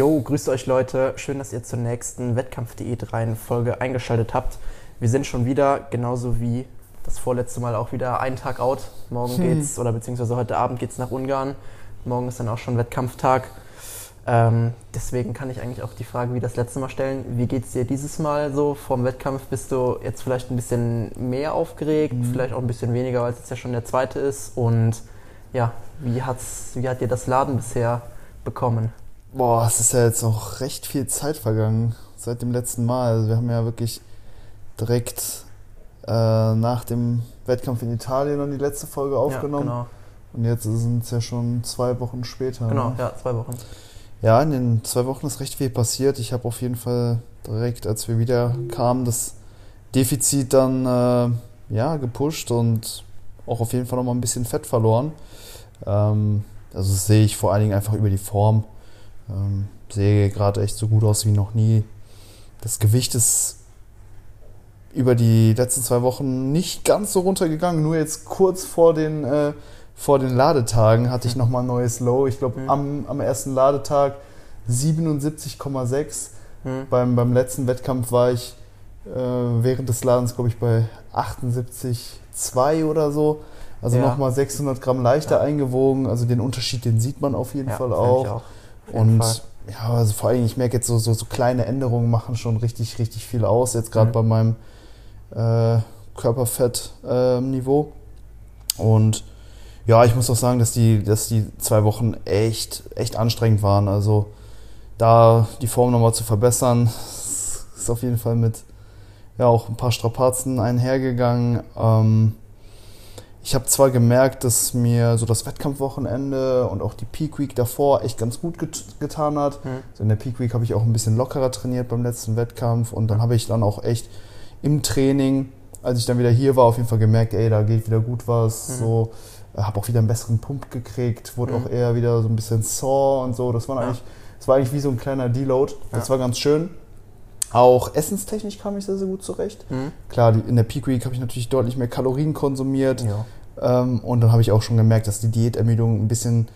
Jo, grüßt euch Leute. Schön, dass ihr zur nächsten Wettkampf.de 3 Folge eingeschaltet habt. Wir sind schon wieder, genauso wie das vorletzte Mal auch wieder einen Tag out. Morgen hm. geht's, oder beziehungsweise heute Abend geht's nach Ungarn. Morgen ist dann auch schon Wettkampftag. Ähm, deswegen kann ich eigentlich auch die Frage wie das letzte Mal stellen. Wie geht's dir dieses Mal so vom Wettkampf? Bist du jetzt vielleicht ein bisschen mehr aufgeregt, mhm. vielleicht auch ein bisschen weniger, weil es jetzt ja schon der zweite ist? Und ja, wie, hat's, wie hat dir das Laden bisher bekommen? Boah, es ist ja jetzt auch recht viel Zeit vergangen seit dem letzten Mal. Also wir haben ja wirklich direkt äh, nach dem Wettkampf in Italien dann die letzte Folge aufgenommen. Ja, genau. Und jetzt sind es ja schon zwei Wochen später. Genau, ne? ja, zwei Wochen. Ja, in den zwei Wochen ist recht viel passiert. Ich habe auf jeden Fall direkt, als wir wieder kamen, das Defizit dann äh, ja, gepusht und auch auf jeden Fall nochmal ein bisschen Fett verloren. Ähm, also das sehe ich vor allen Dingen einfach über die Form. Ähm, sehe gerade echt so gut aus wie noch nie. Das Gewicht ist über die letzten zwei Wochen nicht ganz so runtergegangen. Nur jetzt kurz vor den, äh, vor den Ladetagen hatte ich mhm. nochmal ein neues Low. Ich glaube, mhm. am, am ersten Ladetag 77,6. Mhm. Beim, beim letzten Wettkampf war ich äh, während des Ladens, glaube ich, bei 78,2 oder so. Also ja. nochmal 600 Gramm leichter ja. eingewogen. Also den Unterschied, den sieht man auf jeden ja, Fall auch. Und Fall. ja, also vor allem, ich merke jetzt so, so, so, kleine Änderungen machen schon richtig, richtig viel aus. Jetzt gerade mhm. bei meinem äh, Körperfettniveau. Äh, und ja, ich muss auch sagen, dass die, dass die zwei Wochen echt, echt anstrengend waren. Also da die Form nochmal zu verbessern, ist auf jeden Fall mit ja auch ein paar Strapazen einhergegangen. Ähm, ich habe zwar gemerkt, dass mir so das Wettkampfwochenende und auch die Peak Week davor echt ganz gut get getan hat. Mhm. Also in der Peak Week habe ich auch ein bisschen lockerer trainiert beim letzten Wettkampf und dann habe ich dann auch echt im Training, als ich dann wieder hier war, auf jeden Fall gemerkt, ey, da geht wieder gut was. Mhm. So, äh, habe auch wieder einen besseren Pump gekriegt, wurde mhm. auch eher wieder so ein bisschen sore und so. Das war eigentlich, das war eigentlich wie so ein kleiner Deload. Das ja. war ganz schön. Auch essenstechnisch kam ich sehr, sehr gut zurecht. Mhm. Klar, in der Peak Week habe ich natürlich deutlich mehr Kalorien konsumiert. Ja. Ähm, und dann habe ich auch schon gemerkt, dass die Diätermüdung ein bisschen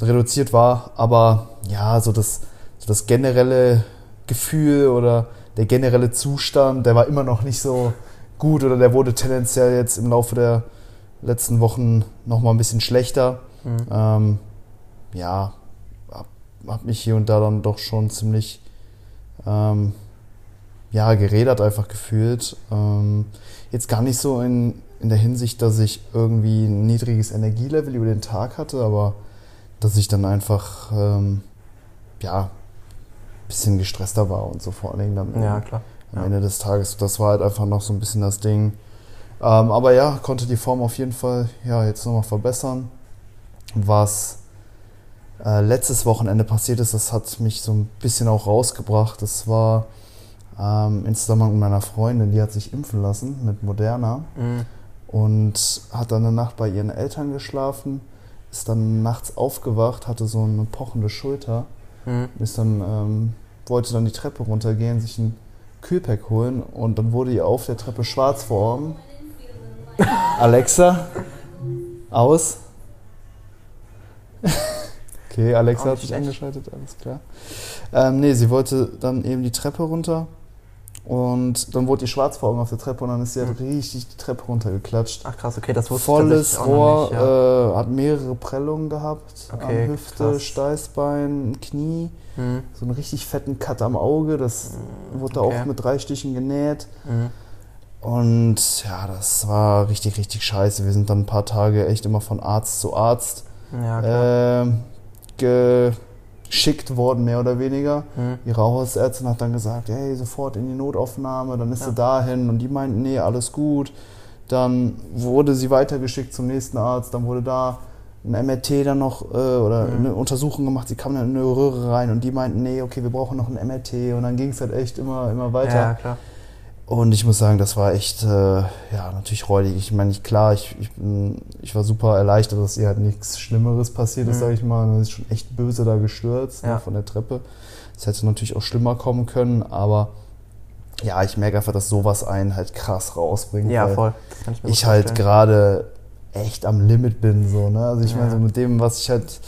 reduziert war. Aber ja, so das, so das generelle Gefühl oder der generelle Zustand, der war immer noch nicht so gut oder der wurde tendenziell jetzt im Laufe der letzten Wochen nochmal ein bisschen schlechter. Mhm. Ähm, ja, habe hab mich hier und da dann doch schon ziemlich ähm, ja, gerädert einfach gefühlt. Ähm, jetzt gar nicht so in, in der Hinsicht, dass ich irgendwie ein niedriges Energielevel über den Tag hatte, aber dass ich dann einfach, ähm, ja, ein bisschen gestresster war und so vor allen Dingen dann ja, klar. am ja. Ende des Tages. Das war halt einfach noch so ein bisschen das Ding. Ähm, aber ja, konnte die Form auf jeden Fall ja, jetzt nochmal verbessern. Was äh, letztes Wochenende passiert ist, das hat mich so ein bisschen auch rausgebracht. Das war ähm, in Zusammenhang mit meiner Freundin, die hat sich impfen lassen mit Moderna mhm. und hat dann eine Nacht bei ihren Eltern geschlafen, ist dann nachts aufgewacht, hatte so eine pochende Schulter, mhm. ist dann, ähm, wollte dann die Treppe runtergehen, sich ein Kühlpack holen und dann wurde ihr auf der Treppe schwarz vor Augen. Alexa, aus. okay, Alexa hat sich eingeschaltet, alles klar. Ähm, nee, sie wollte dann eben die Treppe runter und dann wurde die schwarz vor Augen auf der Treppe und dann ist sie halt richtig die Treppe runtergeklatscht. Ach krass, okay, das wusste Volles Rohr, nicht, ja. äh, hat mehrere Prellungen gehabt. Okay, am Hüfte, krass. Steißbein, Knie. Mhm. So einen richtig fetten Cut am Auge. Das mhm, wurde okay. auch mit drei Stichen genäht. Mhm. Und ja, das war richtig, richtig scheiße. Wir sind dann ein paar Tage echt immer von Arzt zu Arzt ja, äh, geschickt worden, mehr oder weniger. Mhm. Ihre Hausärztin hat dann gesagt, hey, sofort in die Notaufnahme, dann ist ja. sie dahin und die meinten, nee, alles gut. Dann wurde sie weitergeschickt zum nächsten Arzt, dann wurde da ein MRT dann noch äh, oder mhm. eine Untersuchung gemacht, sie kamen dann in eine Röhre rein und die meinten, nee, okay, wir brauchen noch ein MRT und dann ging es halt echt immer, immer weiter. Ja, klar. Und ich muss sagen, das war echt, äh, ja, natürlich räudig. Ich meine, ich, klar, ich, ich, ich war super erleichtert, dass ihr halt nichts Schlimmeres passiert ist, mhm. sage ich mal. Sie ist schon echt böse da gestürzt ne, ja. ne, von der Treppe. Das hätte natürlich auch schlimmer kommen können, aber ja, ich merke einfach, dass sowas einen halt krass rausbringt. Ja, voll. ich, ich halt gerade echt am Limit bin, so, ne? Also ich ja. meine, so mit dem, was ich halt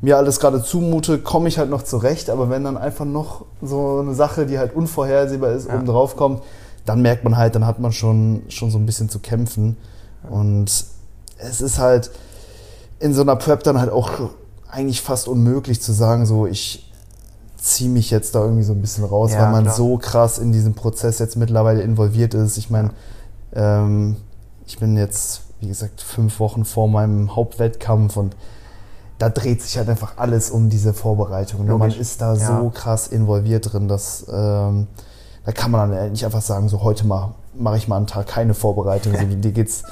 mir alles gerade zumute, komme ich halt noch zurecht. Aber wenn dann einfach noch so eine Sache, die halt unvorhersehbar ist, Ja. oben drauf kommt, dann merkt man halt, dann hat man schon, schon so ein bisschen zu kämpfen. Und es ist halt in so einer Prep dann halt auch eigentlich fast unmöglich zu sagen, so ich ziehe mich jetzt da irgendwie so ein bisschen raus, Ja, weil man klar. so krass in diesem Prozess jetzt mittlerweile involviert ist. Ich meine, ähm, ich bin jetzt, wie gesagt, fünf Wochen vor meinem Hauptwettkampf und da dreht sich halt einfach alles um diese Vorbereitung. Ne? Man ist da Ja. so krass involviert drin, dass ähm, da kann man dann nicht einfach sagen, so heute mal mache ich mal einen Tag keine Vorbereitung. So, dir geht's,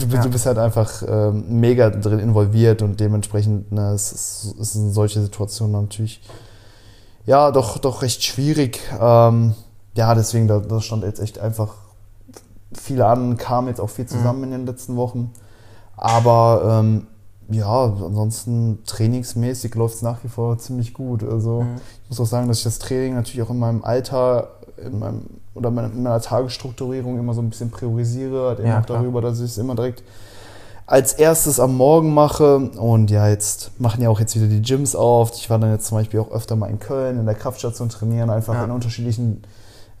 du, bist- Ja. du bist halt einfach ähm, mega drin involviert und dementsprechend ne, es ist, es sind solche Situationen natürlich ja doch doch recht schwierig. Ähm, ja, deswegen da, da stand jetzt echt einfach viel an, kam jetzt auch viel zusammen in den letzten Wochen. Aber ähm, ja, ansonsten trainingsmäßig läuft es nach wie vor ziemlich gut. Also Mhm. ich muss auch sagen, dass ich das Training natürlich auch in meinem Alter, in meinem, oder in meiner Tagesstrukturierung immer so ein bisschen priorisiere, halt eben Ja, auch darüber, dass ich es immer direkt als erstes am Morgen mache. Und ja, jetzt machen ja auch jetzt wieder die Gyms auf. Ich war dann jetzt zum Beispiel auch öfter mal in Köln in der Kraftstation trainieren, einfach Ja. in unterschiedlichen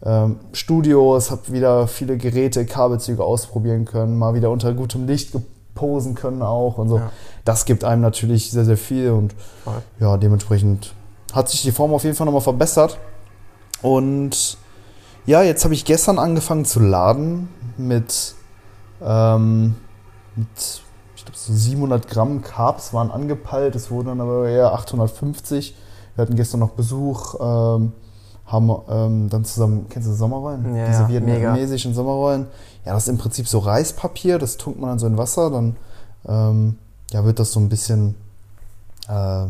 ähm, Studios, habe wieder viele Geräte, Kabelzüge ausprobieren können, mal wieder unter gutem Licht posen können auch und so. Ja. Das gibt einem natürlich sehr, sehr viel und Voll. ja, dementsprechend hat sich die Form auf jeden Fall nochmal verbessert. Und ja, jetzt habe ich gestern angefangen zu laden mit, ähm, mit ich glaube, so 700 Gramm Carbs waren angepeilt. Es wurden dann aber eher 850. Wir hatten gestern noch Besuch, ähm, haben ähm, dann zusammen, kennst du Sommerrollen? Ja, Diese vietnamesischen Sommerrollen. Ja, das ist im Prinzip so Reispapier, das tunkt man dann so in Wasser, dann ähm, ja, wird das so ein bisschen äh,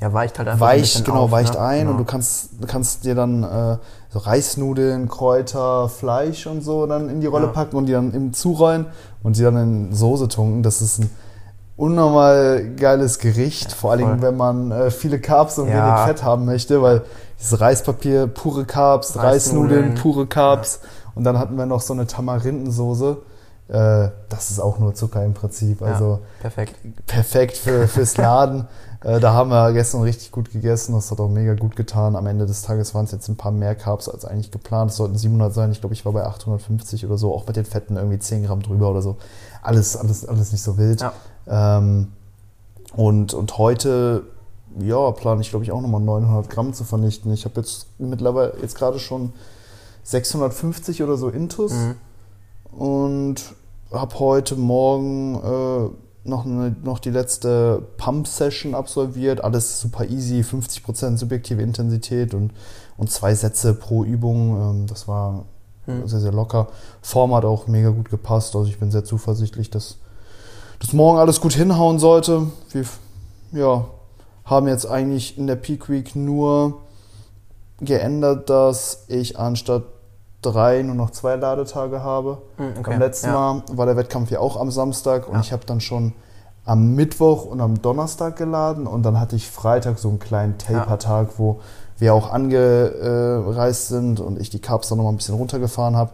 Ja, weicht halt einfach ein weicht, bisschen genau, auf, weicht ne? ein Genau. und du kannst, kannst dir dann äh, so Reisnudeln, Kräuter, Fleisch und so dann in die Rolle Ja. packen und die dann eben zurollen und die dann in Soße tunken. Das ist ein unnormal geiles Gericht, vor allen. Dingen, wenn man äh, viele Carbs und Ja. wenig Fett haben möchte, weil dieses Reispapier, pure Carbs, Reisnudeln. Reisnudeln, pure Carbs und dann hatten wir noch so eine Tamarindensoße. Äh, das ist auch nur Zucker im Prinzip. Ja. Also Perfekt. perfekt für, fürs Laden. äh, da haben wir gestern richtig gut gegessen. Das hat auch mega gut getan. Am Ende des Tages waren es jetzt ein paar mehr Carbs als eigentlich geplant. Es sollten 700 sein. Ich glaube, ich war bei 850 oder so. Auch mit den Fetten irgendwie 10 Gramm drüber oder so. Alles, alles, alles nicht so wild. Ja. Ähm, und, und heute, ja, plane ich, glaube ich, auch nochmal 900 Gramm zu vernichten. Ich habe jetzt mittlerweile, jetzt gerade schon 650 oder so Intus Mhm. und habe heute Morgen äh, noch, eine, noch die letzte Pump-Session absolviert. Alles super easy, 50% subjektive Intensität und, und zwei Sätze pro Übung. Ähm, das war Mhm. sehr, sehr locker. Form hat auch mega gut gepasst. Also ich bin sehr zuversichtlich, dass das morgen alles gut hinhauen sollte. Wir ja, haben jetzt eigentlich in der Peak Week nur geändert, dass ich anstatt drei nur noch zwei Ladetage habe. Mhm, okay. Beim letzten ja. Mal war der Wettkampf ja auch am Samstag und Ja. ich habe dann schon am Mittwoch und am Donnerstag geladen und dann hatte ich Freitag so einen kleinen Taper-Tag, wo wir auch angereist sind und ich die Carbs dann noch mal ein bisschen runtergefahren habe.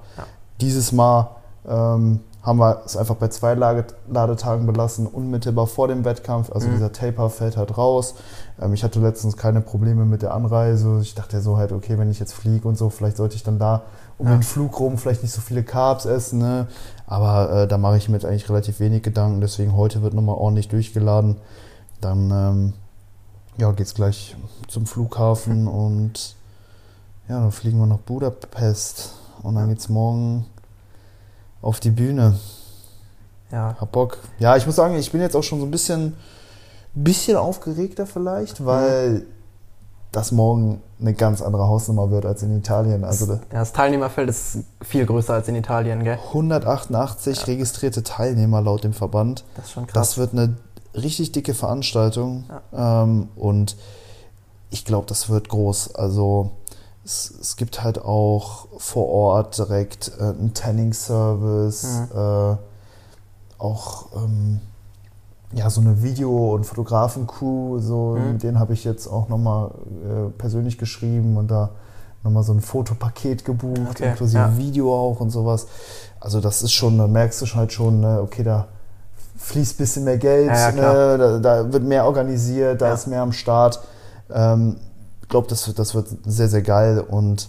Dieses Mal ähm, haben wir es einfach bei zwei Ladetagen belassen, unmittelbar vor dem Wettkampf. Also Mhm. dieser Taper fällt halt raus. Ähm, ich hatte letztens keine Probleme mit der Anreise. Ich dachte so halt, okay, wenn ich jetzt fliege und so, vielleicht sollte ich dann da um Ja. den Flug rum vielleicht nicht so viele Carbs essen. Ne? Aber äh, da mache ich mir jetzt eigentlich relativ wenig Gedanken. Deswegen heute wird nochmal ordentlich durchgeladen. Dann ähm, ja, geht's gleich zum Flughafen und ja, dann fliegen wir nach Budapest. Und dann geht's morgen auf die Bühne. Ja. Hab Bock. Ja, ich muss sagen, ich bin jetzt auch schon so ein bisschen, bisschen aufgeregter vielleicht, weil das morgen eine ganz andere Hausnummer wird als in Italien. Also da- Ja, das Teilnehmerfeld ist viel größer als in Italien, gell? 188 registrierte Teilnehmer laut dem Verband. Das ist schon krass. Das wird eine richtig dicke Veranstaltung ähm, und ich glaube, das wird groß. Also es, es gibt halt auch vor Ort direkt äh, einen Tanning-Service, Mhm. äh, auch ähm, ja, so eine Video- und Fotografen-Crew, so, Mhm. mit denen habe ich jetzt auch nochmal äh, persönlich geschrieben und da nochmal so ein Fotopaket gebucht, Okay, inklusive ja. Video auch und sowas. Also das ist schon, da merkst du halt schon, ne, okay, da fließt ein bisschen mehr Geld, Ja, ne? da, da wird mehr organisiert, da Ja. ist mehr am Start. Ähm, ich glaube, das, wird- das wird sehr, sehr geil und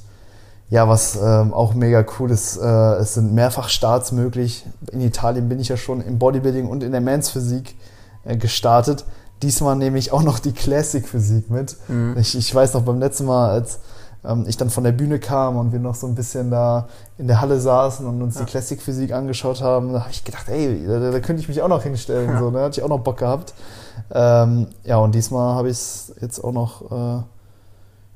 ja, was ähm, auch mega cool ist, äh, es sind mehrfach Starts möglich. In Italien bin ich ja schon im Bodybuilding und in der Men's Physik äh, gestartet. Diesmal nehme ich auch noch die Classic Physik mit. Mhm. Ich, ich weiß noch beim letzten Mal, als ähm, ich dann von der Bühne kam und wir noch so ein bisschen da in der Halle saßen und uns Ja. die Classic Physik angeschaut haben, da habe ich gedacht, ey, da, da könnte ich mich auch noch hinstellen. Ja. So, ne? Hatte ich auch noch Bock gehabt. Ähm, ja, und diesmal habe ich es jetzt auch noch, äh,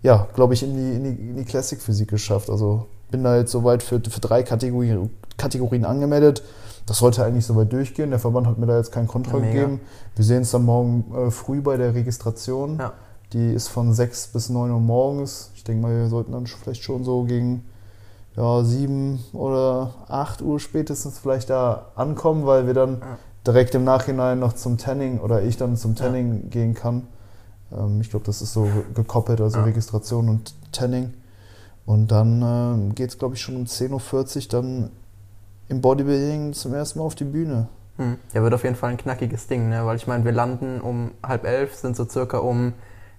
ja, glaube ich, in die, in, die, in die Classic Physik geschafft. Also bin da jetzt soweit für, für drei Kategorien, Kategorien angemeldet. Das sollte eigentlich soweit durchgehen. Der Verband hat mir da jetzt keinen Kontra Ja, gegeben. Wir sehen es dann morgen äh, früh bei der Registration. Ja. Die ist von 6 bis 9 Uhr morgens. Ich denke mal, wir sollten dann vielleicht schon so gegen ja, 7 oder 8 Uhr spätestens vielleicht da ankommen, weil wir dann Ja. direkt im Nachhinein noch zum Tanning oder ich dann zum Ja. Tanning gehen kann. Ähm, ich glaube, das ist so gekoppelt, also Ja. Registration und Tanning. Und dann ähm, geht es, glaube ich, schon um 10.40 Uhr dann im Bodybuilding zum ersten Mal auf die Bühne. Hm. Ja, wird auf jeden Fall ein knackiges Ding, ne? Weil ich meine, wir landen um halb elf, sind so circa um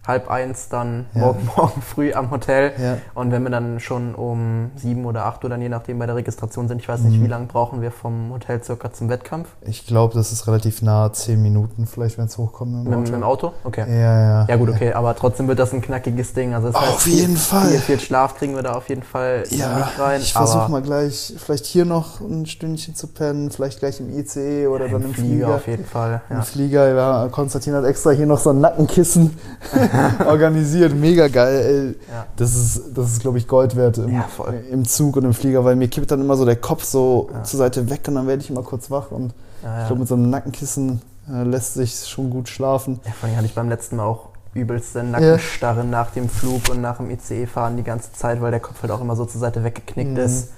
halb eins dann Ja. morgen, morgen früh am Hotel. Ja. Und wenn wir dann schon um sieben oder acht Uhr dann je nachdem bei der Registration sind, ich weiß nicht, Mhm. wie lange brauchen wir vom Hotel circa zum Wettkampf? Ich glaube, das ist relativ nah, 10 Minuten vielleicht, wenn es hochkommt. Mit Mit, dem mit dem Auto? Okay. Ja, ja. Ja gut, okay, aber trotzdem wird das ein knackiges Ding. Also das Auf heißt, jeden viel, Fall. Viel, viel Schlaf kriegen wir da auf jeden Fall Ja, nicht rein. ich versuche mal gleich, vielleicht hier noch ein Stündchen zu pennen, vielleicht gleich im ICE oder dann im Flieger, Flieger. auf jeden Fall. Im Ja. Flieger, ja, Konstantin hat extra hier noch so ein Nackenkissen organisiert. Mega geil, ey. Ja. Das ist, das ist glaube ich, Gold wert im, Ja, im Zug und im Flieger, weil mir kippt dann immer so der Kopf so Ja. zur Seite weg und dann werde ich immer kurz wach. Und ich glaube, mit so einem Nackenkissen äh, lässt sich schon gut schlafen. Ja, vor allem hatte ich beim letzten Mal auch übelste Nackenstarre nach dem Flug und nach dem ICE-Fahren die ganze Zeit, weil der Kopf halt auch immer so zur Seite weggeknickt Mhm. ist.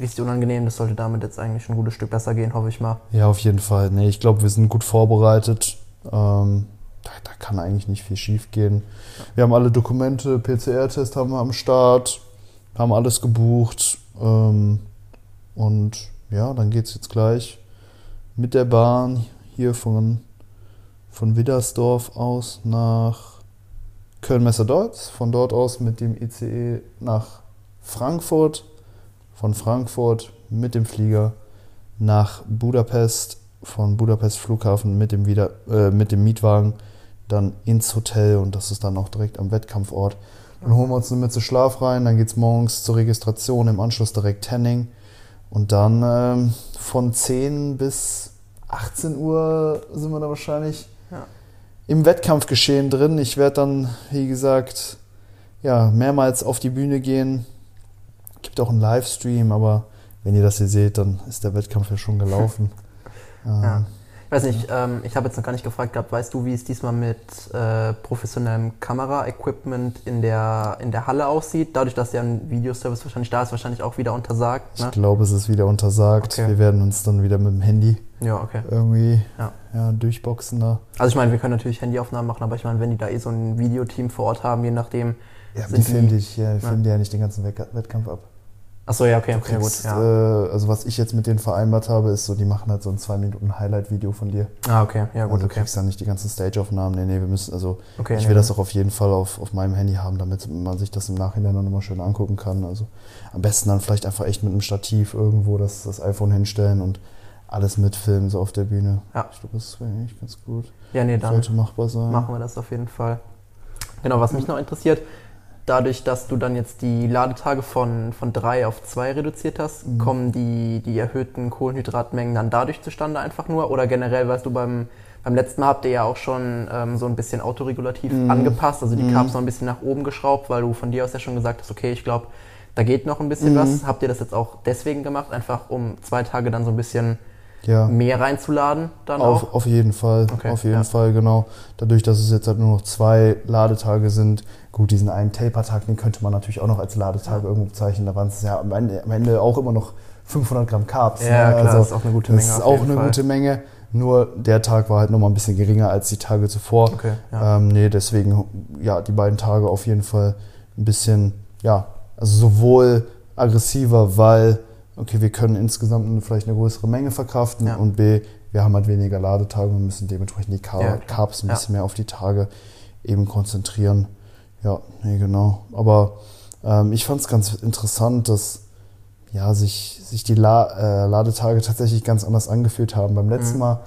Richtig unangenehm. Das sollte damit jetzt eigentlich ein gutes Stück besser gehen, hoffe ich mal. Ja, auf jeden Fall. Nee, ich glaube, wir sind gut vorbereitet. Ähm, da, da kann eigentlich nicht viel schief gehen. Wir haben alle Dokumente, PCR-Test haben wir am Start, haben alles gebucht. Ähm, und ja, dann geht es jetzt gleich mit der Bahn hier von, von Widdersdorf aus nach Köln-Messer-Deutz. Von dort aus mit dem ICE nach Frankfurt. Von Frankfurt mit dem Flieger nach Budapest, von Budapest Flughafen mit dem, Wieder äh, mit dem Mietwagen dann ins Hotel und das ist dann auch direkt am Wettkampfort. Dann holen wir uns eine Mütze Schlaf rein, dann geht es morgens zur Registration, im Anschluss direkt Tanning und dann ähm, von 10 bis 18 Uhr sind wir da wahrscheinlich Ja. im Wettkampfgeschehen drin. Ich werde dann, wie gesagt, ja, mehrmals auf die Bühne gehen. Gibt auch einen Livestream, aber wenn ihr das hier seht, dann ist der Wettkampf ja schon gelaufen. Ähm, Ja. Ich weiß nicht, ähm, ich habe jetzt noch gar nicht gefragt gehabt, weißt du, wie es diesmal mit äh, professionellem Kamera-Equipment in der, in der Halle aussieht? Dadurch, dass ja ein Videoservice wahrscheinlich da ist, wahrscheinlich auch wieder untersagt. Ich Ne? glaube, es ist wieder untersagt. Okay. Wir werden uns dann wieder mit dem Handy Ja, okay. irgendwie Ja. Ja, durchboxen da. Also ich meine, wir können natürlich Handyaufnahmen machen, aber ich meine, wenn die da eh so ein Videoteam vor Ort haben, je nachdem. Ja, die die- filmen dich, ja, die Ja. filmen dir ja nicht den ganzen Wettkampf ab. Achso, ja, okay, okay, gut. Ja. äh, also was ich jetzt mit denen vereinbart habe, ist so, die machen halt so ein 2 Minuten Highlight-Video von dir. Ah, okay, ja, gut, also du okay. kriegst dann nicht die ganzen Stage-Aufnahmen. Nee, nee, wir müssen, also okay ich will nee. das auch auf jeden Fall auf, auf meinem Handy haben, damit man sich das im Nachhinein dann immer schön angucken kann. Also am besten dann vielleicht einfach echt mit einem Stativ irgendwo das, das iPhone hinstellen und alles mitfilmen, so auf der Bühne. Ja. Ich glaube, das wäre eigentlich ganz gut. Ja, nee, dann Sollte machbar sein. machen wir das auf jeden Fall. Genau, was mich noch interessiert, dadurch, dass du dann jetzt die Ladetage von, von drei auf zwei reduziert hast, Mhm. kommen die, die erhöhten Kohlenhydratmengen dann dadurch zustande einfach nur? Oder generell, weißt du, beim, beim letzten Mal habt ihr ja auch schon ähm, so ein bisschen autoregulativ Mhm. angepasst, also die Mhm. Carbs noch ein bisschen nach oben geschraubt, weil du von dir aus ja schon gesagt hast, okay, ich glaube, da geht noch ein bisschen Mhm. was. Habt ihr das jetzt auch deswegen gemacht, einfach um zwei Tage dann so ein bisschen Ja. mehr reinzuladen dann auch? Auf, auf jeden Fall, Okay, auf jeden ja. Fall, genau. Dadurch, dass es jetzt halt nur noch zwei Ladetage sind, gut, diesen einen Taper-Tag, den könnte man natürlich auch noch als Ladetag Ja. irgendwo bezeichnen. Da waren es ja am Ende, am Ende auch immer noch 500 Gramm Carbs. Ja, ne? klar, Also, das ist auch eine gute das Menge. ist auf auch eine Fall. gute Menge. Nur der Tag war halt nochmal ein bisschen geringer als die Tage zuvor. Okay, ja. Ähm, nee, deswegen, ja, die beiden Tage auf jeden Fall ein bisschen, ja, also sowohl aggressiver, weil okay, wir können insgesamt vielleicht eine größere Menge verkraften Ja. und B, wir haben halt weniger Ladetage und müssen dementsprechend die Car Ja. Carbs ein bisschen mehr auf die Tage eben konzentrieren. Ja, nee, genau. Aber ähm, ich fand es ganz interessant, dass ja, sich, sich die La äh, Ladetage tatsächlich ganz anders angefühlt haben. Beim letzten Mhm. Mal,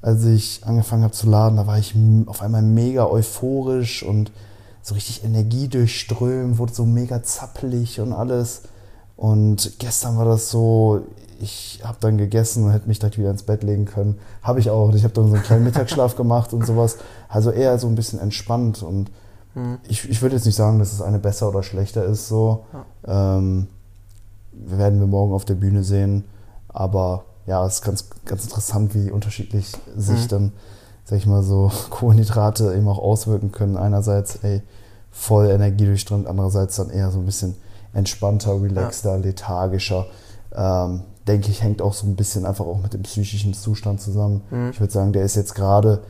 als ich angefangen habe zu laden, da war ich auf einmal mega euphorisch und so richtig energiedurchströmt, wurde so mega zappelig und alles. Und gestern war das so, ich habe dann gegessen und hätte mich direkt wieder ins Bett legen können. Habe ich auch. Ich habe dann so einen kleinen Mittagsschlaf gemacht und sowas. Also eher so ein bisschen entspannt und Mhm. ich, ich würde jetzt nicht sagen, dass es eine besser oder schlechter ist. So. Ähm, wir werden wir morgen auf der Bühne sehen. Aber ja, es ist ganz, ganz interessant, wie unterschiedlich sich Mhm. dann, sag ich mal so, Kohlenhydrate eben auch auswirken können. Einerseits, ey, voll energiedurchströmt, andererseits dann eher so ein bisschen entspannter, relaxter, lethargischer. Ähm, denke ich, hängt auch so ein bisschen einfach auch mit dem psychischen Zustand zusammen. Mhm. Ich würde sagen, der ist jetzt gerade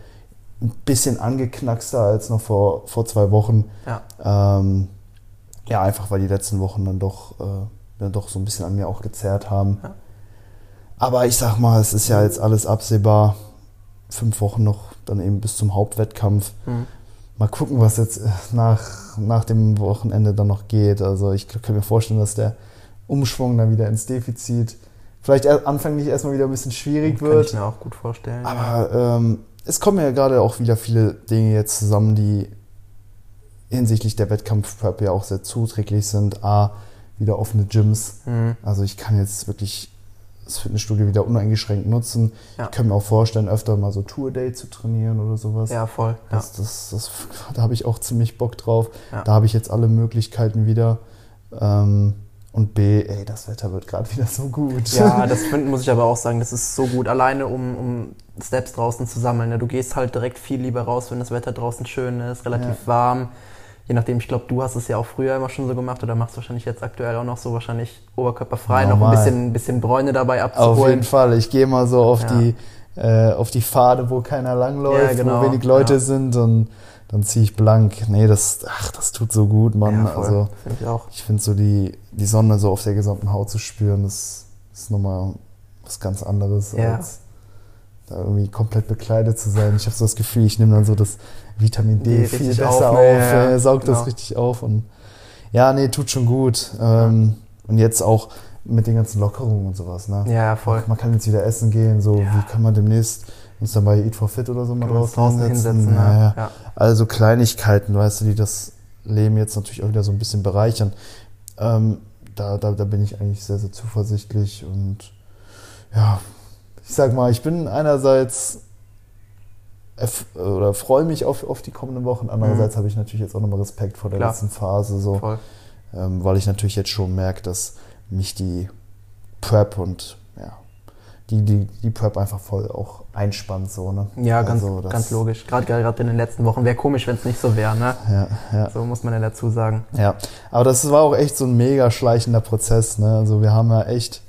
ein bisschen angeknackster als noch vor, vor zwei Wochen. Ja. Ähm, ja, einfach weil die letzten Wochen dann doch, äh, dann doch so ein bisschen an mir auch gezerrt haben. Ja. Aber ich sag mal, es ist ja jetzt alles absehbar. Fünf Wochen noch, dann eben bis zum Hauptwettkampf. Mhm. Mal gucken, was jetzt äh, nach, nach dem Wochenende dann noch geht. Also ich kann mir vorstellen, dass der Umschwung dann wieder ins Defizit vielleicht anfänglich erstmal wieder ein bisschen schwierig Kann wird. ich mir auch gut vorstellen. Aber ähm, es kommen ja gerade auch wieder viele Dinge jetzt zusammen, die hinsichtlich der Wettkampf-Prep ja auch sehr zuträglich sind. A, wieder offene Gyms. Mhm. Also ich kann jetzt wirklich das Fitnessstudio wieder uneingeschränkt nutzen. Ja. Ich kann mir auch vorstellen, öfter mal so Tour-Day zu trainieren oder sowas. Ja, voll. Ja. Das, das, das, da habe ich auch ziemlich Bock drauf. Ja. Da habe ich jetzt alle Möglichkeiten wieder. Ähm, und B, ey, das Wetter wird gerade wieder so gut. Ja, das find, muss ich aber auch sagen, das ist so gut. Alleine um, um Steps draußen zu sammeln. Ne? Du gehst halt direkt viel lieber raus, wenn das Wetter draußen schön ist, relativ Ja. warm. Je nachdem, ich glaube, du hast es ja auch früher immer schon so gemacht oder machst wahrscheinlich jetzt aktuell auch noch so, wahrscheinlich oberkörperfrei, noch ein Normal. bisschen, ein bisschen Bräune dabei Auf abzuholen. jeden Fall. Ich gehe mal so auf, Ja. die, äh, auf die Pfade, wo keiner langläuft, Ja, genau. wo wenig Leute sind und dann ziehe ich blank. Nee, das, ach, das tut so gut, Mann. Ja, also Finde ich auch. ich finde so die, die Sonne so auf der gesamten Haut zu spüren, das ist nochmal was ganz anderes, Ja. als da irgendwie komplett bekleidet zu sein. Ich habe so das Gefühl, ich nehme dann so das Vitamin D Die viel besser auf, auf? Ja, ja, saugt das genau. richtig auf und ja, nee, tut schon gut. Ähm, Und jetzt auch mit den ganzen Lockerungen und sowas, ne? Ja, voll. Man kann jetzt wieder essen gehen, so wie kann man demnächst uns dann bei Eat for Fit oder so mal draußen, hinsetzen? hinsetzen. Ja, Ja. Also Kleinigkeiten, weißt du, die das Leben jetzt natürlich auch wieder so ein bisschen bereichern. Ähm, da, da, da bin ich eigentlich sehr, sehr zuversichtlich und ja, ich sag mal, ich bin einerseits oder freue mich auf, auf die kommenden Wochen, andererseits habe ich natürlich jetzt auch nochmal Respekt vor der Klar. letzten Phase, so, ähm, weil ich natürlich jetzt schon merke, dass mich die Prep und ja, die, die, die Prep einfach voll auch einspannt, so, ne? Ja, ganz, Also ganz logisch. Gerade gerade in den letzten Wochen. Wäre komisch, wenn es nicht so wäre, ne? Ja, ja. So muss man ja dazu sagen. Ja, aber das war auch echt so ein mega schleichender Prozess. Ne? Also wir haben ja echt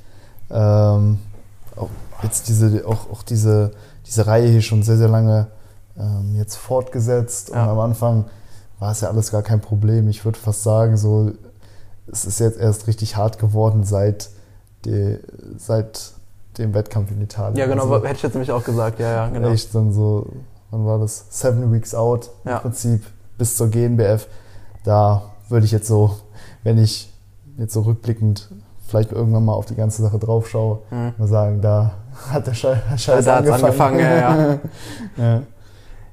ähm, auch jetzt diese, auch, auch diese, diese Reihe hier schon sehr, sehr lange ähm, jetzt fortgesetzt. Ja. Und am Anfang war es ja alles gar kein Problem. Ich würde fast sagen, so es ist jetzt erst richtig hart geworden seit, die, seit dem Wettkampf in Italien. Ja, genau, Also, hätte ich jetzt nämlich auch gesagt. Ja, ja, genau. Echt dann so, wann war das? Seven Weeks out im Ja. Prinzip bis zur GNBF. Da würde ich jetzt so, wenn ich jetzt so rückblickend vielleicht irgendwann mal auf die ganze Sache drauf schaue, Hm. mal sagen, da hat der Scheiß, Scheiß da angefangen. angefangen, ja, ja.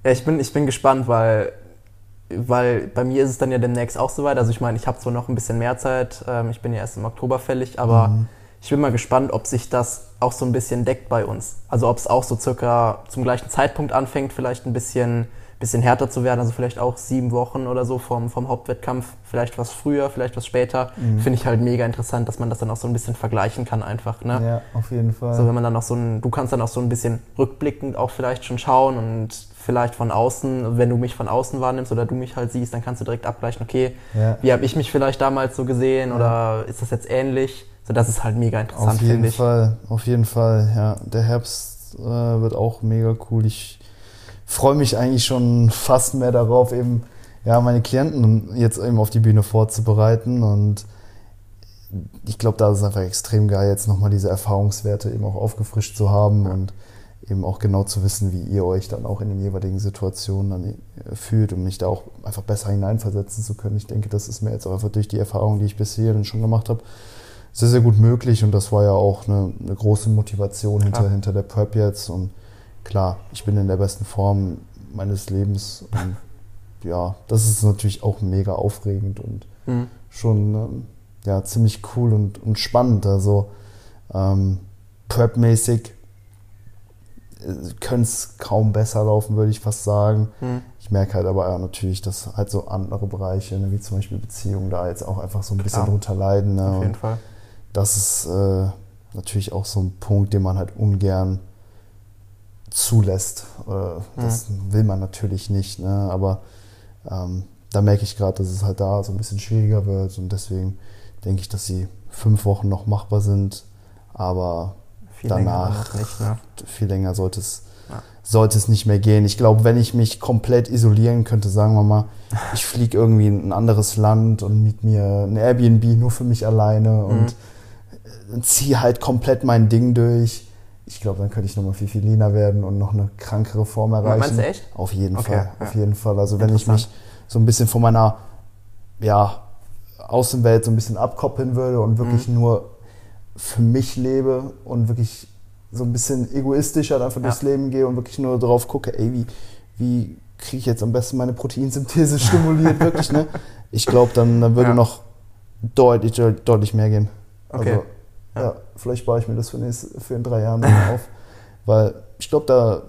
Ja, ich bin, ich bin gespannt, weil, weil bei mir ist es dann ja demnächst auch soweit. Also ich meine, ich habe zwar noch ein bisschen mehr Zeit, ähm, ich bin ja erst im Oktober fällig, aber Mhm. Ich bin mal gespannt, ob sich das auch so ein bisschen deckt bei uns. Also ob es auch so circa zum gleichen Zeitpunkt anfängt, vielleicht ein bisschen, bisschen härter zu werden, also vielleicht auch sieben Wochen oder so vom, vom Hauptwettkampf, vielleicht was früher, vielleicht was später. Finde ich halt mega interessant, dass man das dann auch so ein bisschen vergleichen kann einfach. Ne? ja, auf jeden Fall. So, wenn man dann auch so ein, du kannst dann auch so ein bisschen rückblickend auch vielleicht schon schauen und vielleicht von außen, wenn du mich von außen wahrnimmst oder du mich halt siehst, dann kannst du direkt abgleichen, okay, ja. wie habe ich mich vielleicht damals so gesehen oder ist das jetzt ähnlich? So, das ist halt mega interessant, Auf jeden. Fall, auf jeden Fall, ja. Der Herbst äh, wird auch mega cool. Ich freue mich eigentlich schon fast mehr darauf, eben ja, meine Klienten jetzt eben auf die Bühne vorzubereiten und ich glaube, da ist es einfach extrem geil, jetzt nochmal diese Erfahrungswerte eben auch aufgefrischt zu haben ja. und eben auch genau zu wissen, wie ihr euch dann auch in den jeweiligen Situationen dann äh, fühlt und mich da auch einfach besser hineinversetzen zu können. Ich denke, das ist mir jetzt auch einfach durch die Erfahrung, die ich bisher dann schon gemacht habe, sehr, sehr gut möglich und das war ja auch eine, eine große Motivation hinter, ja. hinter der Prep jetzt und klar, ich bin in der besten Form meines Lebens und ja, das ist natürlich auch mega aufregend und mhm. schon ähm, ja, ziemlich cool und, und spannend. Also ähm, Prep-mäßig äh, könnte es kaum besser laufen, würde ich fast sagen. Mhm. Ich merke halt aber ja, natürlich, dass halt so andere Bereiche, ne, wie zum Beispiel Beziehungen, da jetzt auch einfach so ein bisschen Klar. drunter leiden. Ne? Auf jeden Fall. Das ist äh, natürlich auch so ein Punkt, den man halt ungern zulässt. Äh, das mhm. will man natürlich nicht, ne? aber ähm, da merke ich gerade, dass es halt da so ein bisschen schwieriger wird und deswegen denke ich, dass die fünf Wochen noch machbar sind, aber viel danach länger nicht, ne? viel länger sollte es, ja. sollte es nicht mehr gehen. Ich glaube, wenn ich mich komplett isolieren könnte, sagen wir mal, ich fliege irgendwie in ein anderes Land und miet mir ein Airbnb nur für mich alleine mhm. und ziehe halt komplett mein Ding durch. Ich glaube, dann könnte ich nochmal viel, viel leaner werden und noch eine krankere Form erreichen. Meinst du echt? Auf jeden okay, Fall, ja. auf jeden Fall. Also wenn ich mich so ein bisschen von meiner, ja, Außenwelt so ein bisschen abkoppeln würde und wirklich mhm. nur für mich lebe und wirklich so ein bisschen egoistischer einfach ja. durchs Leben gehe und wirklich nur darauf gucke, ey, wie, wie kriege ich jetzt am besten meine Proteinsynthese stimuliert, wirklich, ne? Ich glaube, dann, dann würde ja. noch deutlich, deutlich mehr gehen. Okay. Also, ja. ja. vielleicht baue ich mir das für, nächste, für in drei Jahren auf, weil ich glaube, da,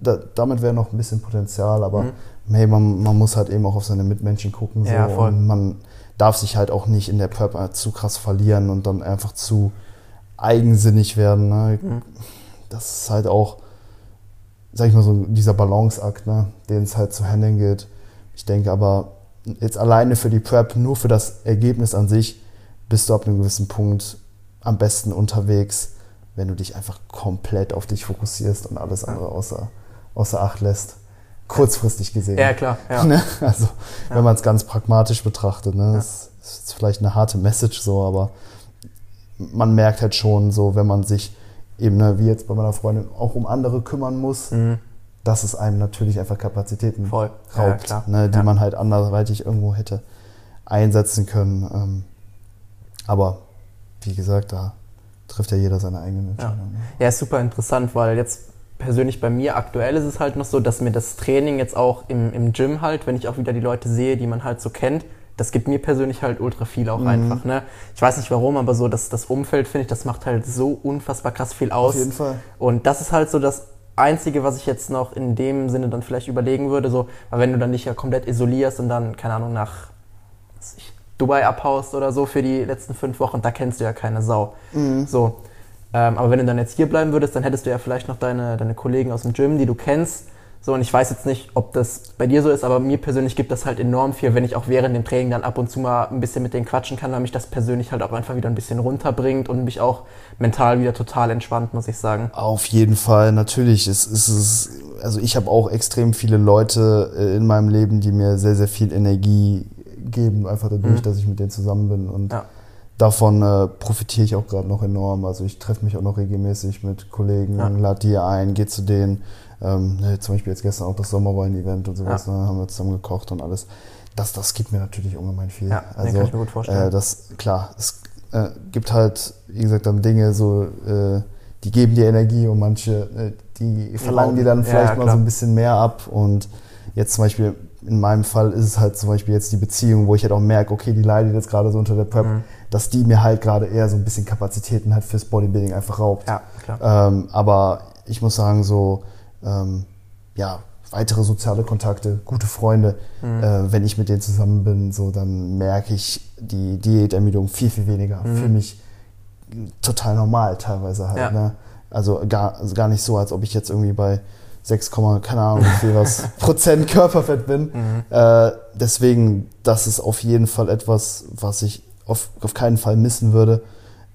da, damit wäre noch ein bisschen Potenzial, aber mhm. hey, man, man muss halt eben auch auf seine Mitmenschen gucken so, ja, voll. und man darf sich halt auch nicht in der Prep zu krass verlieren und dann einfach zu eigensinnig werden. Ne? Mhm. Das ist halt auch, sag ich mal, so dieser Balanceakt, ne? den es halt zu handeln gilt. Ich denke aber, jetzt alleine für die Prep, nur für das Ergebnis an sich, bist du ab einem gewissen Punkt am besten unterwegs, wenn du dich einfach komplett auf dich fokussierst und alles andere außer, außer Acht lässt kurzfristig gesehen. Ja, klar. Ja. Ne? Also, ja. wenn man es ganz pragmatisch betrachtet, ne? das ist vielleicht eine harte Message so, aber man merkt halt schon so, wenn man sich eben, ne, wie jetzt bei meiner Freundin, auch um andere kümmern muss, mhm. dass es einem natürlich einfach Kapazitäten Voll. raubt, ja, ne, die man halt anderweitig irgendwo hätte einsetzen können. Ähm, aber wie gesagt, da trifft ja jeder seine eigenen Entscheidungen. Ja. Ne? ja, ist super interessant, weil jetzt persönlich bei mir aktuell ist es halt noch so, dass mir das Training jetzt auch im, im Gym halt, wenn ich auch wieder die Leute sehe, die man halt so kennt, das gibt mir persönlich halt ultra viel auch mhm. einfach. Ne? Ich weiß nicht warum, aber so das, das Umfeld, finde ich, das macht halt so unfassbar krass viel aus. Auf jeden Fall. Und das ist halt so das Einzige, was ich jetzt noch in dem Sinne dann vielleicht überlegen würde, so, weil wenn du dann dich ja komplett isolierst und dann, keine Ahnung, nach ich, Dubai abhaust oder so für die letzten fünf Wochen, da kennst du ja keine Sau. Mhm. So. Ähm, aber wenn du dann jetzt hier bleiben würdest, dann hättest du ja vielleicht noch deine, deine Kollegen aus dem Gym, die du kennst. So, und ich weiß jetzt nicht, ob das bei dir so ist, aber mir persönlich gibt das halt enorm viel, wenn ich auch während dem Training dann ab und zu mal ein bisschen mit denen quatschen kann, weil mich das persönlich halt auch einfach wieder ein bisschen runterbringt und mich auch mental wieder total entspannt, muss ich sagen. Auf jeden Fall, natürlich. Es ist also ich habe auch extrem viele Leute äh, in meinem Leben, die mir sehr, sehr viel Energie geben, einfach dadurch, mhm. dass ich mit denen zusammen bin. Und ja davon äh, profitiere ich auch gerade noch enorm. Also ich treffe mich auch noch regelmäßig mit Kollegen, ja. lade die ein, gehe zu denen. Ähm, ne, zum Beispiel jetzt gestern auch das Sommerwein-Event und sowas, ja. ne, haben wir zusammen gekocht und alles. Das, das gibt mir natürlich ungemein viel. Ja, also, kann ich mir gut vorstellen. Äh, das, klar, es äh, gibt halt, wie gesagt, dann Dinge so, äh, die geben dir Energie und manche, äh, die verlangen dir dann vielleicht ja, mal so ein bisschen mehr ab und jetzt zum Beispiel in meinem Fall ist es halt zum Beispiel jetzt die Beziehung, wo ich halt auch merke, okay, die leidet jetzt gerade so unter der Prep, mhm. dass die mir halt gerade eher so ein bisschen Kapazitäten hat fürs Bodybuilding einfach raubt. Ja, klar. Ähm, aber ich muss sagen, so, ähm, ja, weitere soziale Kontakte, gute Freunde, mhm. äh, wenn ich mit denen zusammen bin, so, dann merke ich die Diätermüdung viel, viel weniger. Mhm. Für mich total normal teilweise halt. Ja. Ne? Also gar, also gar nicht so, als ob ich jetzt irgendwie bei 6, keine Ahnung wie viel was Prozent Körperfett bin. Mhm. Äh, deswegen, das ist auf jeden Fall etwas, was ich auf, auf keinen Fall missen würde.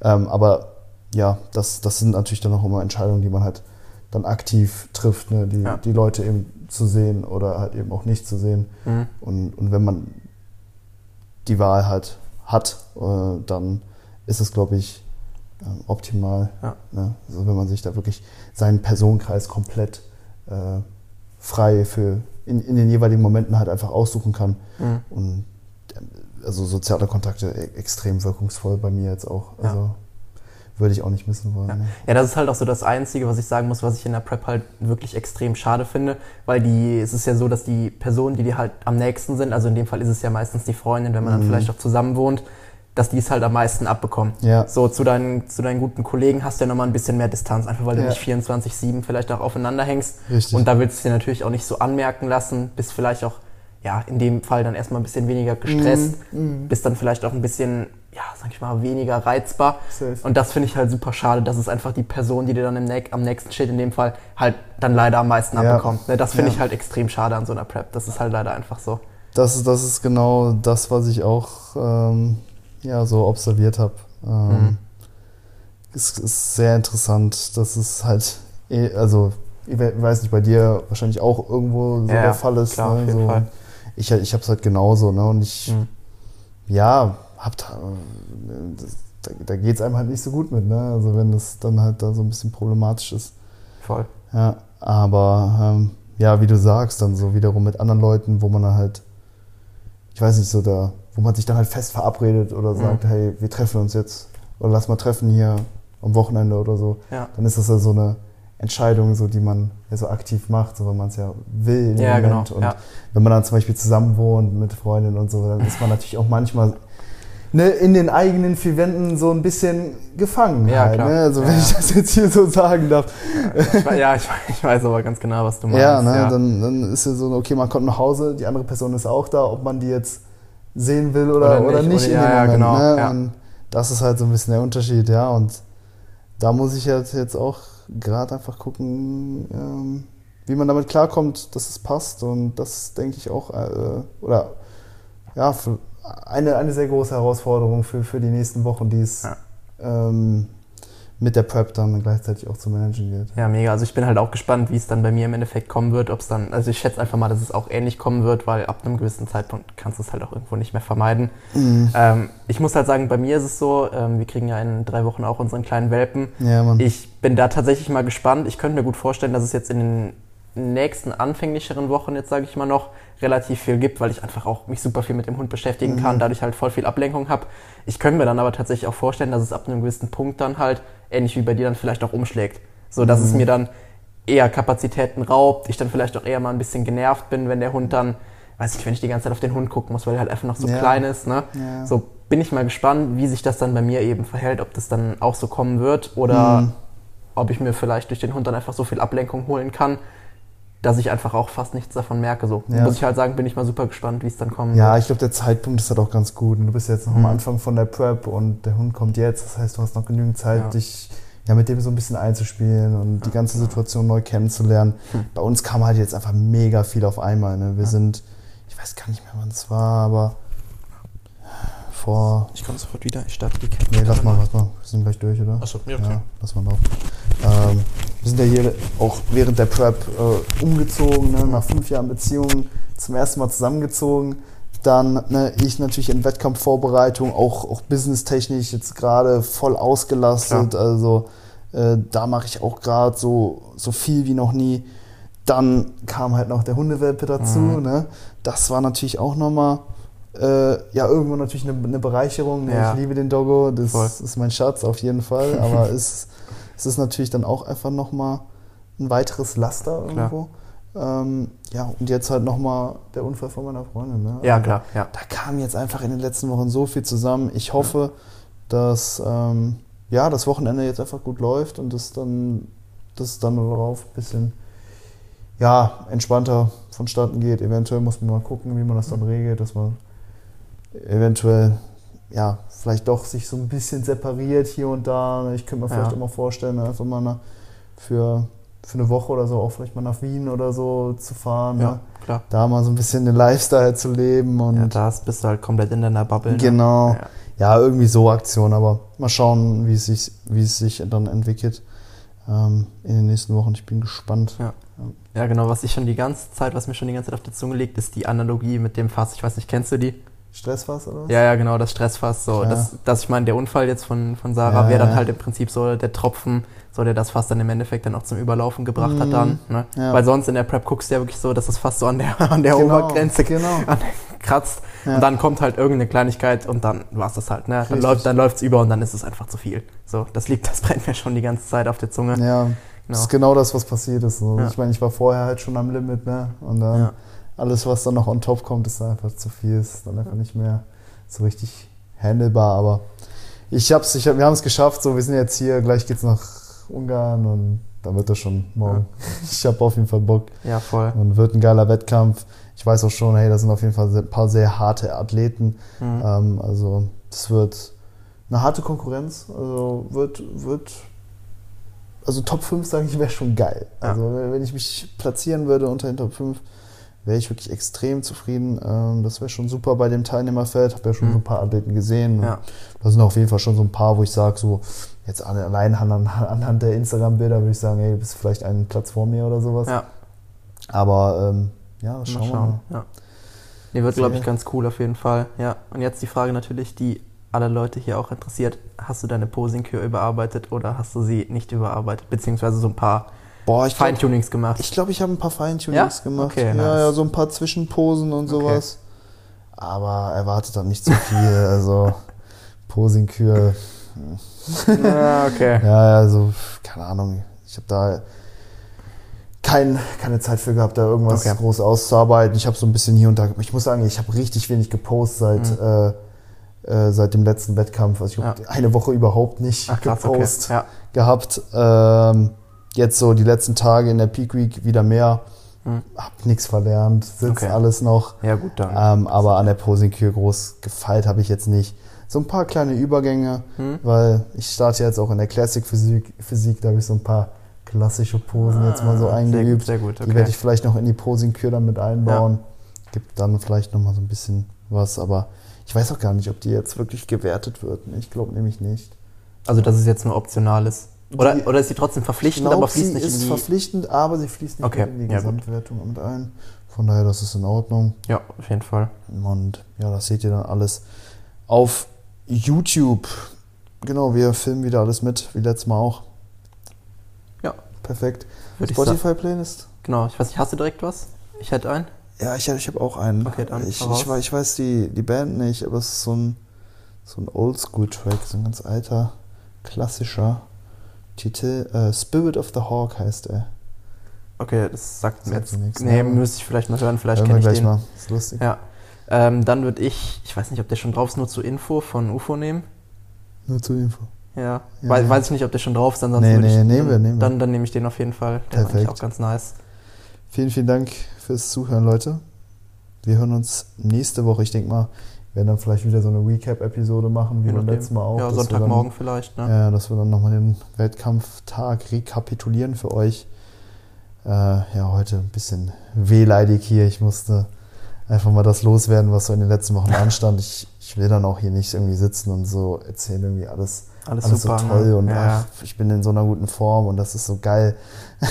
Ähm, aber ja, das, das sind natürlich dann auch immer Entscheidungen, die man halt dann aktiv trifft, ne? die, ja. die Leute eben zu sehen oder halt eben auch nicht zu sehen. Mhm. Und, und wenn man die Wahl halt hat, äh, dann ist es, glaube ich, ähm, optimal. Ja. Ne? Also wenn man sich da wirklich seinen Personenkreis komplett äh, frei für in, in den jeweiligen Momenten halt einfach aussuchen kann. Mhm. Und äh, also soziale Kontakte e- extrem wirkungsvoll bei mir jetzt auch. Ja. Also würde ich auch nicht missen wollen. Ja. Ne? ja, das ist halt auch so das Einzige, was ich sagen muss, was ich in der Prep halt wirklich extrem schade finde, weil die, es ist ja so, dass die Personen, die dir halt am nächsten sind, also in dem Fall ist es ja meistens die Freundin, wenn man dann Mhm. vielleicht auch zusammen wohnt, dass die es halt am meisten abbekommen. Ja. So zu deinen, zu deinen guten Kollegen hast du ja nochmal ein bisschen mehr Distanz, einfach weil du Ja. nicht 24-7 vielleicht auch aufeinander hängst. Richtig. Und da willst du es dir natürlich auch nicht so anmerken lassen, bist vielleicht auch, ja, in dem Fall dann erstmal ein bisschen weniger gestresst, Mhm. bist dann vielleicht auch ein bisschen, ja, sag ich mal, weniger reizbar. Safe. Und das finde ich halt super schade, dass es einfach die Person, die dir dann im Neck, am nächsten steht, in dem Fall, halt dann leider am meisten Ja. abbekommt. Ne, Das finde Ja. ich halt extrem schade an so einer Prep. Das ist halt leider einfach so. Das, ist- das ist genau das, was ich auch ähm, ja, so observiert habe. Ähm, Mhm. Es ist sehr interessant, dass es halt, eh- also ich we- weiß nicht, bei dir wahrscheinlich auch irgendwo so Ja, der Fall ist. klar, ne? auf jeden so, Fall. Ich, ich habe es halt genauso. Ne? Und ich, Mhm. ja, hab da, da, da geht es einem halt nicht so gut mit. Ne? Also wenn das dann halt da so ein bisschen problematisch ist. Voll. Ja, aber ähm, ja, wie du sagst, dann so wiederum mit anderen Leuten, wo man dann halt, ich weiß nicht, so da, wo man sich dann halt fest verabredet oder sagt, Mhm. hey, wir treffen uns jetzt oder lass mal treffen hier am Wochenende oder so, Ja. dann ist das ja so eine Entscheidung, so die man ja so aktiv macht, so weil man es ja will. im Ja, genau. Moment. Und Ja. wenn man dann zum Beispiel zusammen wohnt mit Freundinnen und so, dann ist man natürlich auch manchmal ne, in den eigenen vier Wänden so ein bisschen gefangen. Ja, halt, klar. Ne? Also wenn Ja, ich das jetzt hier so sagen darf. Ich, ja, ich, ich weiß aber ganz genau, was du meinst. Ja, ne, Dann, dann ist ja so, okay, man kommt nach Hause, die andere Person ist auch da, ob man die jetzt sehen will oder, Oder oder nicht, nicht, oder- in ja, dem ja, Moment. genau, ne? ja. Und das ist halt so ein bisschen der Unterschied, ja. Und da muss ich jetzt, jetzt auch gerade einfach gucken, ähm, wie man damit klarkommt, dass es passt. Und das denke ich auch, äh, oder ja, eine, eine sehr große Herausforderung für, für die nächsten Wochen, die es Ja. ähm, mit der Prep dann gleichzeitig auch zu managen gilt. Ja, mega. Also ich bin halt auch gespannt, wie es dann bei mir im Endeffekt kommen wird. Ob es dann, also ich schätze einfach mal, dass es auch ähnlich kommen wird, weil ab einem gewissen Zeitpunkt kannst du es halt auch irgendwo nicht mehr vermeiden. Mhm. Ähm, ich muss halt sagen, bei mir ist es so, ähm, wir kriegen ja in drei Wochen auch unseren kleinen Welpen. Ja, Mann. Ich bin da tatsächlich mal gespannt. Ich könnte mir gut vorstellen, dass es jetzt in den nächsten anfänglicheren Wochen jetzt sage ich mal noch relativ viel gibt, weil ich einfach auch mich super viel mit dem Hund beschäftigen kann, Mhm. dadurch halt voll viel Ablenkung habe. Ich könnte mir dann aber tatsächlich auch vorstellen, dass es ab einem gewissen Punkt dann halt ähnlich wie bei dir dann vielleicht auch umschlägt, so dass es Mhm. mir dann eher Kapazitäten raubt, ich dann vielleicht auch eher mal ein bisschen genervt bin, wenn der Hund dann, weiß ich, wenn ich die ganze Zeit auf den Hund gucken muss, weil er halt einfach noch so Ja. klein ist, ne? Ja. So bin ich mal gespannt, wie sich das dann bei mir eben verhält, ob das dann auch so kommen wird oder Mhm. ob ich mir vielleicht durch den Hund dann einfach so viel Ablenkung holen kann, dass ich einfach auch fast nichts davon merke. So Ja. muss ich halt sagen, bin ich mal super gespannt, wie es dann kommen Ja, ich glaube, der Zeitpunkt ist halt auch ganz gut. Und du bist jetzt noch Mhm. am Anfang von der Prep und der Hund kommt jetzt. Das heißt, du hast noch genügend Zeit, Ja. dich ja, mit dem so ein bisschen einzuspielen und die ganze Situation neu kennenzulernen. Hm. Bei uns kam halt jetzt einfach mega viel auf einmal. Ne? Wir sind, ich weiß gar nicht mehr, wann es war, aber vor. Ich komme sofort wieder, ich starte die Kette. Nee, lass mal, lass mal. Wir sind gleich durch, oder? Achso, ja, Ja, lass mal laufen. Ähm, wir sind ja hier auch während der Prep äh, umgezogen, ne? nach fünf Jahren Beziehung zum ersten Mal zusammengezogen. Dann ne, ich natürlich in Wettkampfvorbereitung, auch, auch businesstechnisch jetzt gerade voll ausgelastet. Also äh, da mache ich auch gerade so, so viel wie noch nie. Dann kam halt noch der Hundewelpe dazu. Mhm. Ne? Das war natürlich auch nochmal äh, ja, irgendwo natürlich eine, eine Bereicherung. Ja. Ich liebe den Doggo, das Voll. ist mein Schatz auf jeden Fall. Aber es, es ist natürlich dann auch einfach nochmal ein weiteres Laster irgendwo. Ähm, ja, und jetzt halt nochmal der Unfall von meiner Freundin. Ne? Ja, Also, klar, ja. Da kam jetzt einfach in den letzten Wochen so viel zusammen. Ich hoffe, dass ähm, ja, das Wochenende jetzt einfach gut läuft und das dann, dass dann darauf ein bisschen ja, entspannter vonstatten geht. Eventuell muss man mal gucken, wie man das dann regelt, dass man eventuell ja, vielleicht doch sich so ein bisschen separiert hier und da. Ich könnte mir vielleicht Ja. mal vorstellen, einfach mal nach, für, für eine Woche oder so auch vielleicht mal nach Wien oder so zu fahren. Ja, Ne? klar. Da mal so ein bisschen den Lifestyle zu leben und Ja, da bist du halt komplett in deiner Bubble. Ne? Genau. Ja. ja, irgendwie so Aktion, aber mal schauen, wie es sich, wie es sich dann entwickelt ähm, in den nächsten Wochen. Ich bin gespannt. Ja. Ja, genau, was ich schon die ganze Zeit, was mir schon die ganze Zeit auf der Zunge liegt, ist die Analogie mit dem Fass. Ich weiß nicht, kennst du die? Stressfass oder was? Ja, ja, genau, das Stressfass. So, Ja. das, das, ich meine, der Unfall jetzt von, von Sarah Ja, wäre dann halt im Prinzip so der Tropfen, so der das Fass dann im Endeffekt dann auch zum Überlaufen gebracht hat Mhm. dann. Ne? Ja. Weil sonst in der Prep guckst du ja wirklich so, dass das Fass so an der, an der Genau, Obergrenze genau. an, kratzt. Ja. Und dann kommt halt irgendeine Kleinigkeit und dann war es das halt. Ne? Dann läuft dann läuft's über und dann ist es einfach zu viel. So, das liegt, das brennt mir schon die ganze Zeit auf der Zunge. Ja, das ist genau das, was passiert ist. So. Ich meine, ich war vorher halt schon am Limit, ne? Und dann. Alles, was dann noch on top kommt, ist dann einfach zu viel, ist dann einfach nicht mehr so richtig handelbar. Aber ich hab's, ich hab, wir haben es geschafft. So, wir sind jetzt hier, gleich geht's nach Ungarn und dann wird das schon morgen. Ich habe auf jeden Fall Bock Ja, voll. und wird ein geiler Wettkampf. Ich weiß auch schon, hey, da sind auf jeden Fall ein paar sehr harte Athleten. Mhm. Ähm, also das wird eine harte Konkurrenz. Also wird, wird also Top 5, sage ich, wäre schon geil. Ja. Also wenn ich mich platzieren würde unter den Top 5, wäre ich wirklich extrem zufrieden. Ähm, das wäre schon super bei dem Teilnehmerfeld. Habe ja schon Mhm. so ein paar Athleten gesehen. Ja. Da sind auf jeden Fall schon so ein paar, wo ich sage, so jetzt alle- allein anhand, der Instagram-Bilder würde ich sagen, hey, du bist vielleicht einen Platz vor mir oder sowas. Ja, Aber ähm, ja, mal schauen wir schauen. mal. Ja. Nee, wird, glaube ich, ganz cool auf jeden Fall. Ja. Und jetzt die Frage natürlich, die alle Leute hier auch interessiert. Hast du deine Posing-Kür überarbeitet oder hast du sie nicht überarbeitet? Beziehungsweise so ein paar Boah, ich glaub- Feintunings gemacht? Ich glaube, ich habe ein paar Feintunings Ja? gemacht. Okay, ja, nice. ja, so ein paar Zwischenposen und Okay. sowas. Aber erwartet dann nicht zu viel. also Posingkür. ja, okay. Ja, also keine Ahnung. Ich habe da kein, keine Zeit für gehabt, da irgendwas Okay. groß auszuarbeiten. Ich habe so ein bisschen hier und da. Ich muss sagen, ich habe richtig wenig gepostet seit, Mhm. äh, äh, seit dem letzten Wettkampf. Also ich habe eine Woche überhaupt nicht Ach krass, okay. gepostet Ja. gehabt. Ähm, jetzt so die letzten Tage in der Peak Week wieder mehr. Mhm. Hab nichts verlernt, sitzt Okay. alles noch. ja, gut dann. Ähm, aber an der Posingkür groß gefeilt habe ich jetzt nicht. So ein paar kleine Übergänge, Hm? weil ich starte jetzt auch in der Classic Physik, Physik da habe ich so ein paar klassische Posen jetzt mal so Ah, eingeübt. Sehr, gut, sehr Die werde okay. ich vielleicht noch in die Posingkür dann mit einbauen. Gibt dann vielleicht noch mal so ein bisschen was, aber ich weiß auch gar nicht, ob die jetzt wirklich gewertet wird. Ich glaube nämlich nicht. Also, dass es jetzt nur optional ist. Oder, Die- oder ist sie trotzdem verpflichtend, glaub, aber fließt sie nicht ist in die... verpflichtend, aber sie fließt nicht Okay, in die ja, gut. Gesamtwertung mit ein. Von daher, das ist in Ordnung. Ja, auf jeden Fall. Und ja, das seht ihr dann alles auf YouTube. Genau, wir filmen wieder alles mit, wie letztes Mal auch. Ja. Perfekt. Spotify-Playlist? Genau, ich weiß nicht, hast du direkt was? Ich hätte einen. Ja, ich, ich habe auch einen. Okay, dann ich, ich, ich weiß die, die Band nicht, aber es ist so ein, so ein Oldschool-Track, so ein ganz alter, klassischer Titel. Äh, Spirit of the Hawk heißt er. Okay, das sagt mir jetzt. nichts, nee, ne? müsste ich vielleicht mal hören, vielleicht kenne ich gleich den. mal. Ist lustig. Ja. Ähm, dann würde ich, ich weiß nicht, ob der schon drauf ist, nur zur Info von UFO nehmen. Nur zur Info. Ja. Ja, Weiß, ja. weiß ich nicht, ob der schon drauf ist, ansonsten Nee, nee, ich, nehmen wir, nehmen wir. Dann, dann nehme ich den auf jeden Fall. Der Perfekt. auch ganz nice. Vielen, vielen Dank fürs Zuhören, Leute. Wir hören uns nächste Woche. Ich denke mal, werden dann vielleicht wieder so eine Recap-Episode machen, wie Je beim letzten Mal auch. Ja, Sonntagmorgen vielleicht, ne? Dann, ja, dass wir dann nochmal den Wettkampftag rekapitulieren für euch. Äh, ja, heute ein bisschen wehleidig hier. Ich musste einfach mal das loswerden, was so in den letzten Wochen anstand. Ich, ich will dann auch hier nicht irgendwie sitzen und so erzählen irgendwie alles Alles, alles super. so toll ne? und ja. ach, ich bin in so einer guten Form und das ist so geil.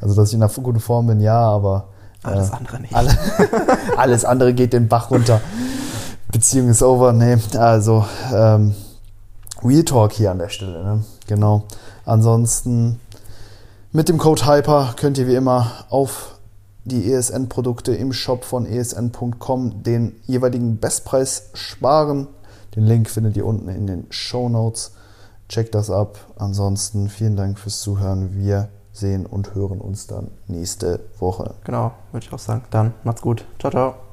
Also, dass ich in einer guten Form bin, ja, aber Alles äh, andere nicht. alle, alles andere geht den Bach runter. Beziehung ist over. Nee, also ähm, Real Talk hier an der Stelle. Ne? Genau. Ansonsten mit dem Code Hyper könnt ihr wie immer auf die ESN-Produkte im Shop von esn.com den jeweiligen Bestpreis sparen. Den Link findet ihr unten in den Show Notes. Checkt das ab. Ansonsten vielen Dank fürs Zuhören. Wir sehen und hören uns dann nächste Woche. Genau, würde ich auch sagen. Dann macht's gut. Ciao, ciao.